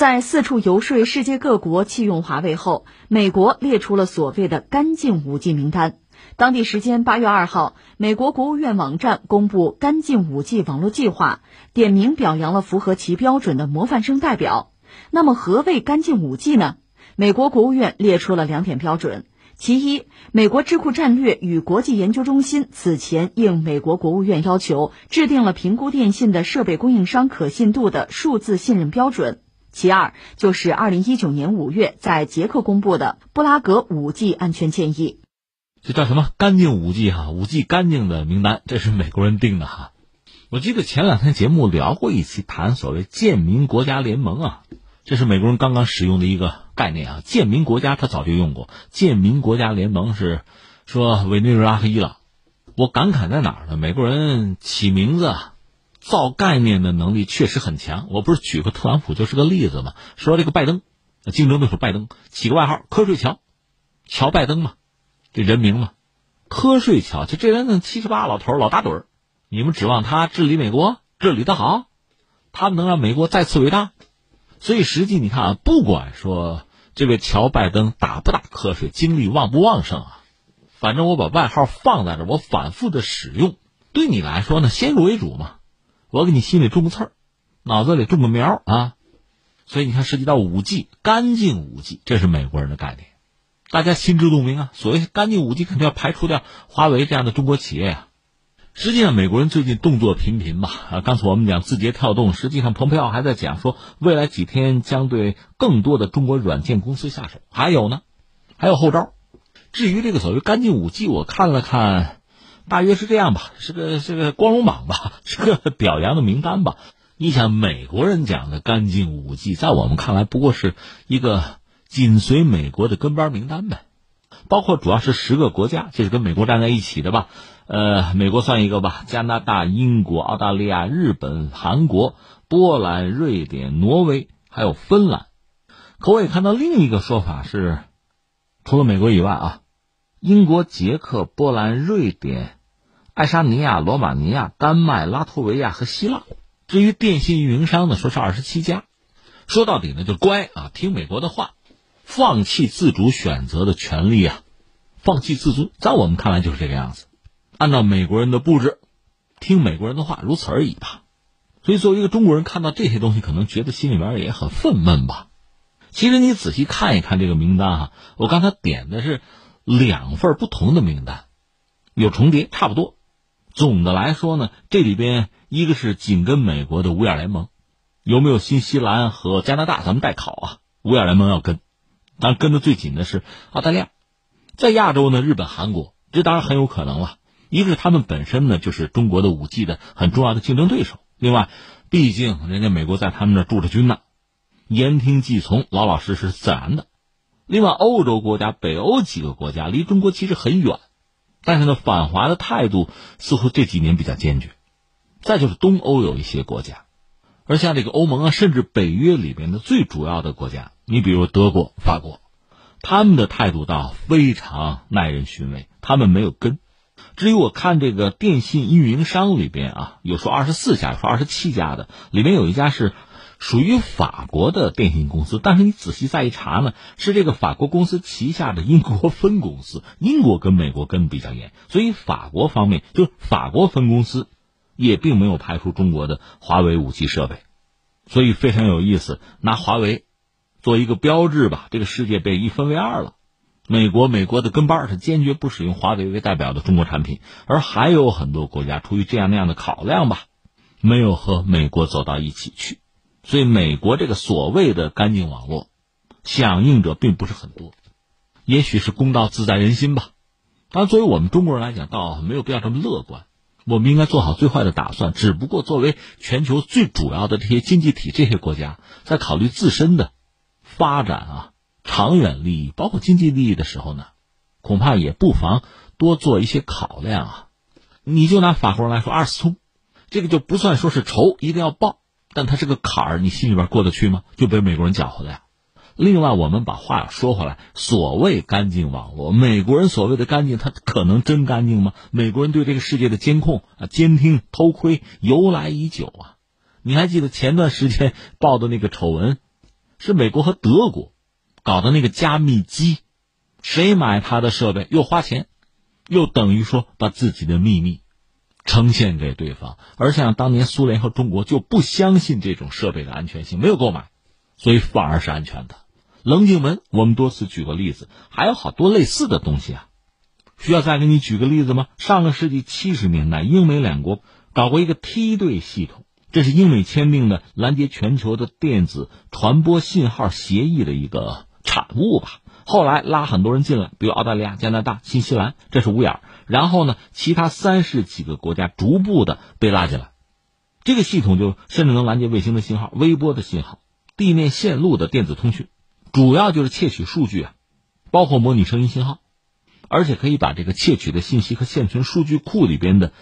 在四处游说世界各国弃用华为后，美国列出了所谓的“干净五 G” 名单。当地时间八月二号，美国国务院网站公布“干净五 G” 网络计划，点名表扬了符合其标准的模范生代表。那么，何谓“干净五 G” 呢？美国国务院列出了两点标准：其一，美国智库战略与国际研究中心此前应美国国务院要求，制定了评估电信的设备供应商可信度的数字信任标准。其二就是二零一九年五月在捷克公布的布拉格五 G 安全建议，这叫什么干净五 G 哈？五 G 干净的名单，这是美国人定的哈。我记得前两天节目聊过一期，谈所谓建民国家联盟啊，这是美国人刚刚使用的一个概念啊。建民国家他早就用过，建民国家联盟是说委内瑞拉和伊朗。我感慨在哪儿呢？美国人起名字。造概念的能力确实很强。我不是举个特朗普就是个例子吗？说这个拜登，竞争对手拜登起个外号“瞌睡乔”，乔拜登嘛，这人名嘛，瞌睡乔。就这人呢，七十八老头老大盹儿，你们指望他治理美国治理的好？他们能让美国再次伟大？所以实际你看啊，不管说这位乔拜登打不打瞌睡，精力旺不旺盛啊，反正我把外号放在这，我反复的使用，对你来说呢，先入为主嘛。我给你心里种个刺儿，脑子里种个苗啊，所以你看，涉及到五 G，干净五 G，这是美国人的概念，大家心知肚明啊。所谓干净五 G，肯定要排除掉华为这样的中国企业呀。实际上，美国人最近动作频频吧？啊，刚才我们讲字节跳动，实际上蓬佩奥还在讲说，未来几天将对更多的中国软件公司下手。还有呢，还有后招。至于这个所谓干净五 G，我看了看。大约是这样吧，是个是个光荣榜吧，是个表扬的名单吧。你想，美国人讲的干净五 G，在我们看来不过是一个紧随美国的跟班名单呗。包括主要是十个国家，这是跟美国站在一起的吧？呃，美国算一个吧，加拿大、英国、澳大利亚、日本、韩国、波兰、瑞典、挪威，还有芬兰。可我也看到另一个说法是，除了美国以外啊，英国、捷克、波兰、瑞典。爱沙尼亚、罗马尼亚、丹麦、拉脱维亚和希腊。至于电信运营商呢，说是二十七家。说到底呢，就乖啊，听美国的话，放弃自主选择的权利啊，放弃自尊，在我们看来就是这个样子。按照美国人的布置，听美国人的话，如此而已吧。所以，作为一个中国人，看到这些东西，可能觉得心里边也很愤懑吧。其实你仔细看一看这个名单哈，我刚才点的是两份不同的名单，有重叠，差不多。总的来说呢，这里边一个是紧跟美国的五眼联盟，有没有新西兰和加拿大？咱们待考啊。五眼联盟要跟，当然跟的最紧的是澳大利亚，在亚洲呢，日本、韩国，这当然很有可能了。一个是他们本身呢就是中国的五 G 的很重要的竞争对手，另外，毕竟人家美国在他们那驻着军呢，言听计从，老老实实自然的。另外，欧洲国家、北欧几个国家离中国其实很远。但是呢，反华的态度似乎这几年比较坚决。再就是东欧有一些国家，而像这个欧盟啊，甚至北约里边的最主要的国家，你比如德国、法国，他们的态度倒非常耐人寻味。他们没有跟。至于我看这个电信运营商里边啊，有说二十四家，说二十七家的，里面有一家是。属于法国的电信公司，但是你仔细再一查呢，是这个法国公司旗下的英国分公司。英国跟美国跟的比较严，所以法国方面就法国分公司也并没有排除中国的华为武器设备，所以非常有意思。拿华为做一个标志吧，这个世界被一分为二了。美国美国的跟班是坚决不使用华为为代表的中国产品，而还有很多国家出于这样那样的考量吧，没有和美国走到一起去。所以，美国这个所谓的干净网络，响应者并不是很多，也许是公道自在人心吧。但，作为我们中国人来讲，倒没有必要这么乐观。我们应该做好最坏的打算。只不过，作为全球最主要的这些经济体，这些国家在考虑自身的发展啊、长远利益，包括经济利益的时候呢，恐怕也不妨多做一些考量啊。你就拿法国人来说，二次通，这个就不算说是仇，一定要报。但它是个坎儿，你心里边过得去吗？就被美国人搅和的呀。另外，我们把话说回来，所谓干净网络，美国人所谓的干净，它可能真干净吗？美国人对这个世界的监控啊、监听、偷窥由来已久啊。你还记得前段时间报的那个丑闻，是美国和德国搞的那个加密机，谁买他的设备又花钱，又等于说把自己的秘密呈现给对方。而像当年苏联和中国就不相信这种设备的安全性，没有购买，所以反而是安全的。棱镜门，我们多次举过例子，还有好多类似的东西啊。需要再给你举个例子吗？上个世纪七十年代，英美两国搞过一个梯队系统，这是英美签订的拦截全球的电子传播信号协议的一个产物吧。后来拉很多人进来，比如澳大利亚、加拿大、新西兰，这是五眼。然后呢，其他三十几个国家逐步的被拉进来。这个系统就甚至能拦截卫星的信号、微波的信号、地面线路的电子通讯。主要就是窃取数据啊，包括模拟声音信号，而且可以把这个窃取的信息和现存数据库里边的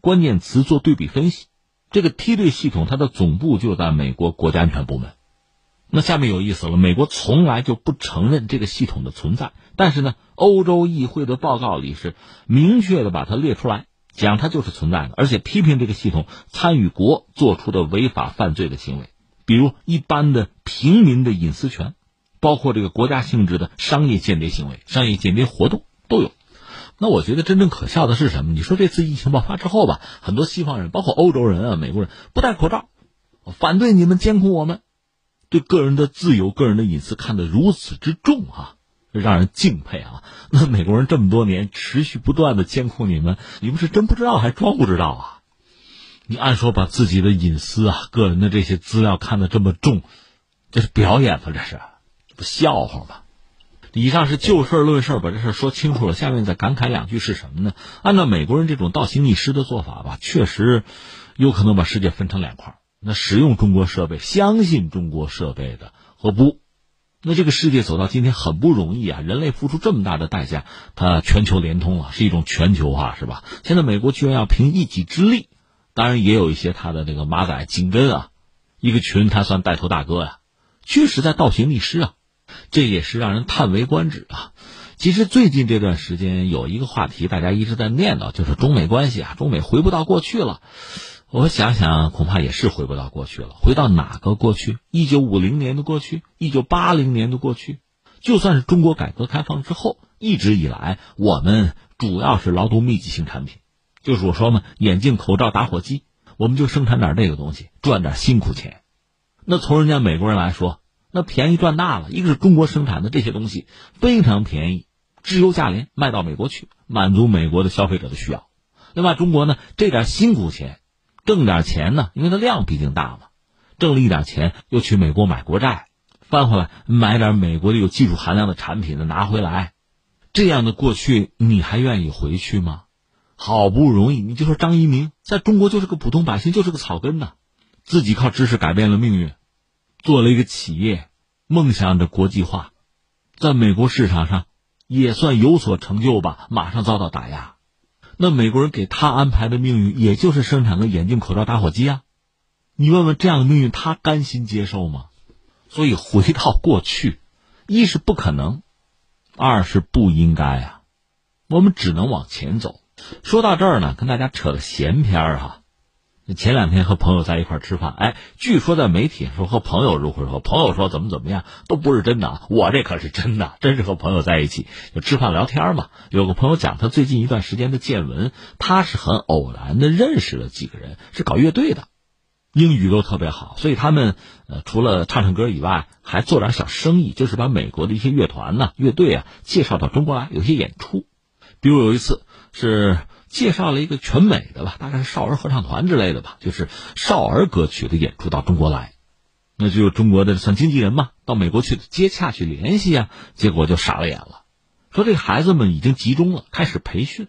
关键词做对比分析。这个梯队系统它的总部就在美国国家安全部门。那下面有意思了，美国从来就不承认这个系统的存在，但是呢，欧洲议会的报告里是明确的把它列出来，讲它就是存在的，而且批评这个系统参与国做出的违法犯罪的行为，比如一般的平民的隐私权。包括这个国家性质的商业间谍行为、商业间谍活动都有。那我觉得真正可笑的是什么？你说这次疫情爆发之后吧，很多西方人，包括欧洲人啊、美国人，不戴口罩，反对你们监控我们，对个人的自由、个人的隐私看得如此之重啊，让人敬佩啊。那美国人这么多年持续不断的监控你们，你们是真不知道还装不知道啊？你按说把自己的隐私啊、个人的这些资料看得这么重，这是表演吗？这是？不笑话吗？以上是就事论事，把这事说清楚了。下面再感慨两句是什么呢？按照美国人这种倒行逆施的做法吧，确实有可能把世界分成两块。那使用中国设备、相信中国设备的和不，那这个世界走到今天很不容易啊！人类付出这么大的代价，它全球联通了，是一种全球化，是吧？现在美国居然要凭一己之力，当然也有一些他的那个马仔紧跟啊，一个群他算带头大哥呀，确实在倒行逆施啊！这也是让人叹为观止啊！其实最近这段时间有一个话题，大家一直在念叨，就是中美关系啊，中美回不到过去了。我想想，恐怕也是回不到过去了。回到哪个过去？一九五零年的过去，一九八零年的过去。就算是中国改革开放之后，一直以来我们主要是劳动密集型产品，就是我说嘛，眼镜、口罩、打火机，我们就生产点这个东西，赚点辛苦钱。那从人家美国人来说。那便宜赚大了，一个是中国生产的这些东西非常便宜，质优价廉，卖到美国去，满足美国的消费者的需要。另外，中国呢这点辛苦钱，挣点钱呢，因为它量毕竟大嘛，挣了一点钱，又去美国买国债，翻回来买点美国的有技术含量的产品的拿回来，这样的过去你还愿意回去吗？好不容易，你就说张一鸣在中国就是个普通百姓，就是个草根呐，自己靠知识改变了命运。做了一个企业，梦想着国际化，在美国市场上也算有所成就吧。马上遭到打压，那美国人给他安排的命运，也就是生产个眼镜、口罩、打火机啊。你问问这样的命运，他甘心接受吗？所以回到过去，一是不可能，二是不应该啊。我们只能往前走。说到这儿呢，跟大家扯个闲篇儿哈。前两天和朋友在一块吃饭，哎，据说在媒体说和朋友如何如何，朋友说怎么怎么样，都不是真的。我这可是真的，真是和朋友在一起就吃饭聊天嘛。有个朋友讲他最近一段时间的见闻，他是很偶然的认识了几个人，是搞乐队的，英语都特别好，所以他们呃除了唱唱歌以外，还做点小生意，就是把美国的一些乐团呢、乐队啊介绍到中国来，有些演出。比如有一次是。介绍了一个全美的吧，大概是少儿合唱团之类的吧，就是少儿歌曲的演出到中国来，那就中国的算经纪人嘛，到美国去接洽去联系啊，结果就傻了眼了，说这孩子们已经集中了，开始培训，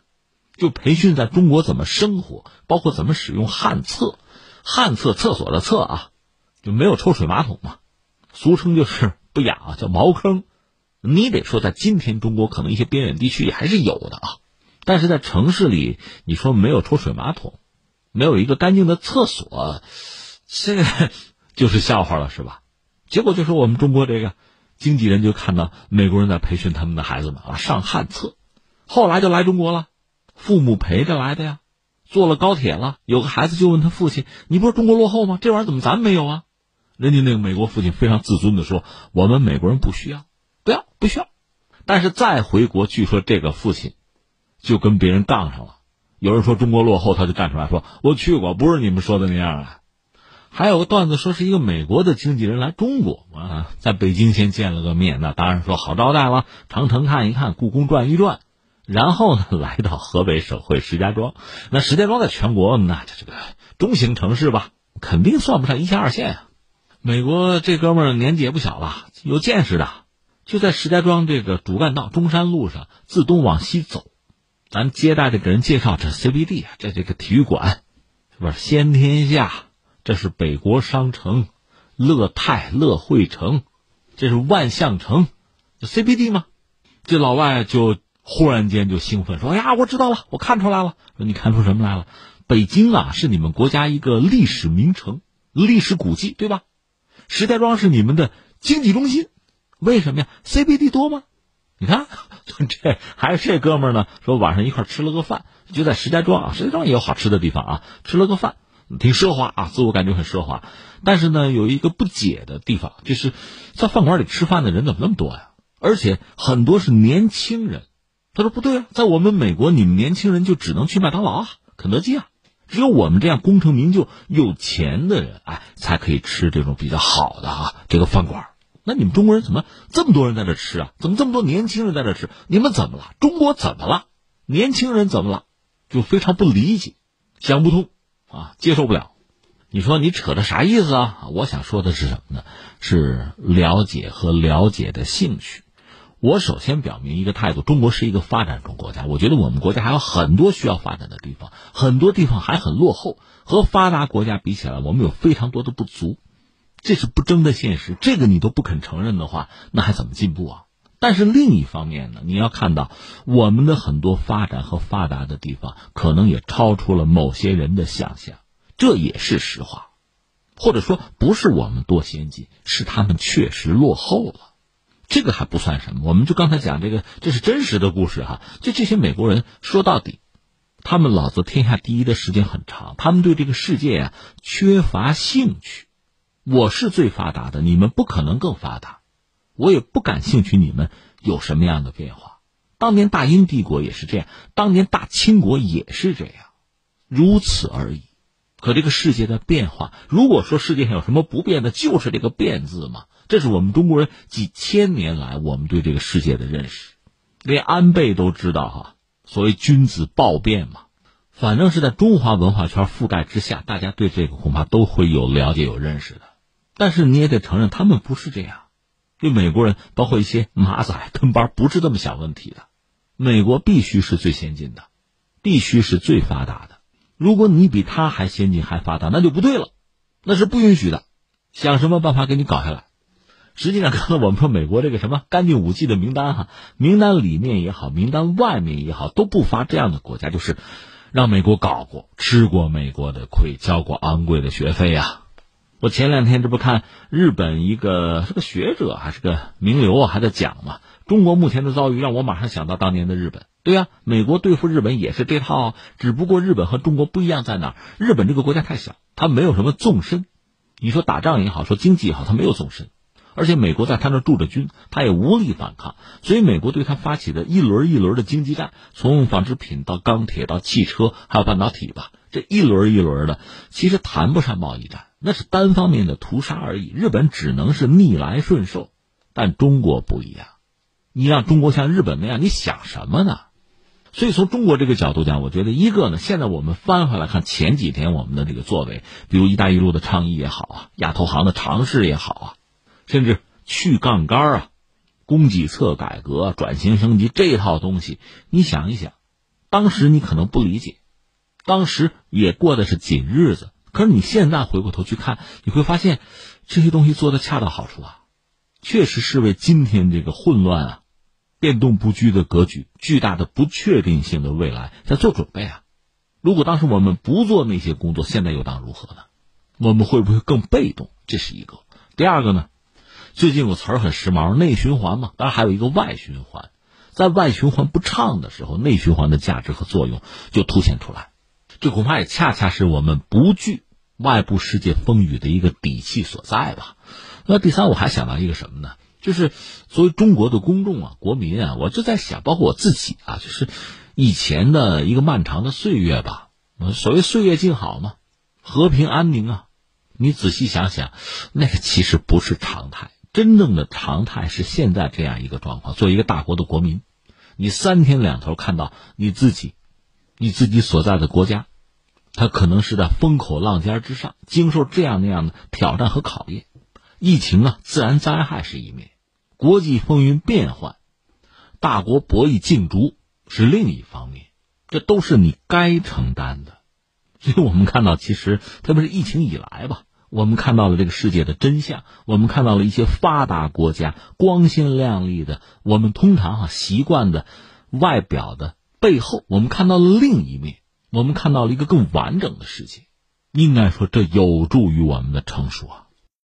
就培训在中国怎么生活，包括怎么使用旱厕，旱厕厕所的厕啊，就没有抽水马桶嘛，俗称就是不雅啊，叫茅坑，你得说在今天中国可能一些边远地区也还是有的啊。但是在城市里，你说没有抽水马桶，没有一个干净的厕所，这 就是笑话了，是吧？结果就是我们中国这个经纪人就看到美国人在培训他们的孩子们啊上旱厕，后来就来中国了，父母陪着来的呀，坐了高铁了，有个孩子就问他父亲：“你不是中国落后吗？这玩意儿怎么咱没有啊？”人家那个美国父亲非常自尊的说：“我们美国人不需要，不要，不需要。”但是再回国，据说这个父亲就跟别人杠上了。有人说中国落后，他就站出来说：“我去过，不是你们说的那样啊。”还有个段子说是一个美国的经纪人来中国啊，在北京先见了个面，那当然说好招待了，长城看一看，故宫转一转，然后呢来到河北省会石家庄。那石家庄在全国那这个中型城市吧，肯定算不上一线二线啊。美国这哥们儿年纪也不小了，有见识的，就在石家庄这个主干道中山路上自东往西走，咱接待的给人介绍这 CBD 啊，这这个体育馆，是不是先天下？这是北国商城，乐泰乐汇城，这是万象城，CBD 吗？这老外就忽然间就兴奋说：“哎呀，我知道了，我看出来了。你看出什么来了？北京啊，是你们国家一个历史名城、历史古迹，对吧？石家庄是你们的经济中心，为什么呀？CBD 多吗？你看，这还是这哥们儿呢，说晚上一块吃了个饭，就在石家庄啊，石家庄也有好吃的地方啊，吃了个饭。”挺奢华啊，自我感觉很奢华，但是呢，有一个不解的地方，就是在饭馆里吃饭的人怎么那么多呀？而且很多是年轻人。他说不对啊，在我们美国，你们年轻人就只能去麦当劳啊、肯德基啊，只有我们这样功成名就、有钱的人，哎，才可以吃这种比较好的啊这个饭馆。那你们中国人怎么这么多人在这吃啊？怎么这么多年轻人在这吃？你们怎么了？中国怎么了？年轻人怎么了？就非常不理解，想不通。啊，接受不了！你说你扯的啥意思啊？我想说的是什么呢？是了解和了解的兴趣。我首先表明一个态度：中国是一个发展中国家，我觉得我们国家还有很多需要发展的地方，很多地方还很落后，和发达国家比起来，我们有非常多的不足，这是不争的现实。这个你都不肯承认的话，那还怎么进步啊？但是另一方面呢，你要看到我们的很多发展和发达的地方，可能也超出了某些人的想象，这也是实话，或者说不是我们多先进，是他们确实落后了，这个还不算什么。我们就刚才讲这个，这是真实的故事哈。就这些美国人说到底，他们老子天下第一的时间很长，他们对这个世界啊缺乏兴趣。我是最发达的，你们不可能更发达。我也不感兴趣，你们有什么样的变化？当年大英帝国也是这样，当年大清国也是这样，如此而已。可这个世界的变化，如果说世界上有什么不变的，就是这个“变”字嘛。这是我们中国人几千年来我们对这个世界的认识，连安倍都知道哈。所谓君子报变嘛，反正是在中华文化圈覆盖之下，大家对这个恐怕都会有了解、有认识的。但是你也得承认，他们不是这样。对美国人，包括一些马仔跟班，不是这么想问题的。美国必须是最先进的，必须是最发达的。如果你比他还先进还发达，那就不对了，那是不允许的。想什么办法给你搞下来？实际上，刚才我们说美国这个什么干净武器的名单哈，名单里面也好，名单外面也好，都不乏这样的国家，就是让美国搞过、吃过美国的亏、交过昂贵的学费呀。我前两天这不看日本一个是个学者还是个名流啊，还在讲嘛。中国目前的遭遇让我马上想到当年的日本。对呀，美国对付日本也是这套，只不过日本和中国不一样在哪儿？日本这个国家太小，它没有什么纵深。你说打仗也好，说经济也好，它没有纵深。而且美国在他那驻着军，他也无力反抗，所以美国对他发起的一轮一轮的经济战，从纺织品到钢铁到汽车，还有半导体吧，这一轮一轮的，其实谈不上贸易战。那是单方面的屠杀而已，日本只能是逆来顺受，但中国不一样，你让中国像日本那样，你想什么呢？所以从中国这个角度讲，我觉得一个呢，现在我们翻回来看前几天我们的这个作为，比如“一带一路”的倡议也好啊，亚投行的尝试也好啊，甚至去杠杆啊，供给侧改革、转型升级这套东西，你想一想，当时你可能不理解，当时也过的是紧日子。可是你现在回过头去看，你会发现，这些东西做的恰到好处啊，确实是为今天这个混乱啊、变动不居的格局、巨大的不确定性的未来在做准备啊。如果当时我们不做那些工作，现在又当如何呢？我们会不会更被动？这是一个。第二个呢？最近有词儿很时髦，内循环嘛。当然还有一个外循环，在外循环不畅的时候，内循环的价值和作用就凸显出来。这恐怕也恰恰是我们不惧外部世界风雨的一个底气所在吧。那第三，我还想到一个什么呢？就是作为中国的公众啊、国民啊，我就在想，包括我自己啊，就是以前的一个漫长的岁月吧。所谓岁月静好嘛，和平安宁啊。你仔细想想，那个其实不是常态。真正的常态是现在这样一个状况。作为一个大国的国民，你三天两头看到你自己、你自己所在的国家，它可能是在风口浪尖之上，经受这样那样的挑战和考验。疫情啊，自然灾害是一面，国际风云变幻，大国博弈竞逐是另一方面。这都是你该承担的。所以我们看到，其实特别是疫情以来吧。我们看到了这个世界的真相，我们看到了一些发达国家光鲜亮丽的，我们通常哈习惯的外表的背后，我们看到了另一面，我们看到了一个更完整的世界。应该说，这有助于我们的成熟啊。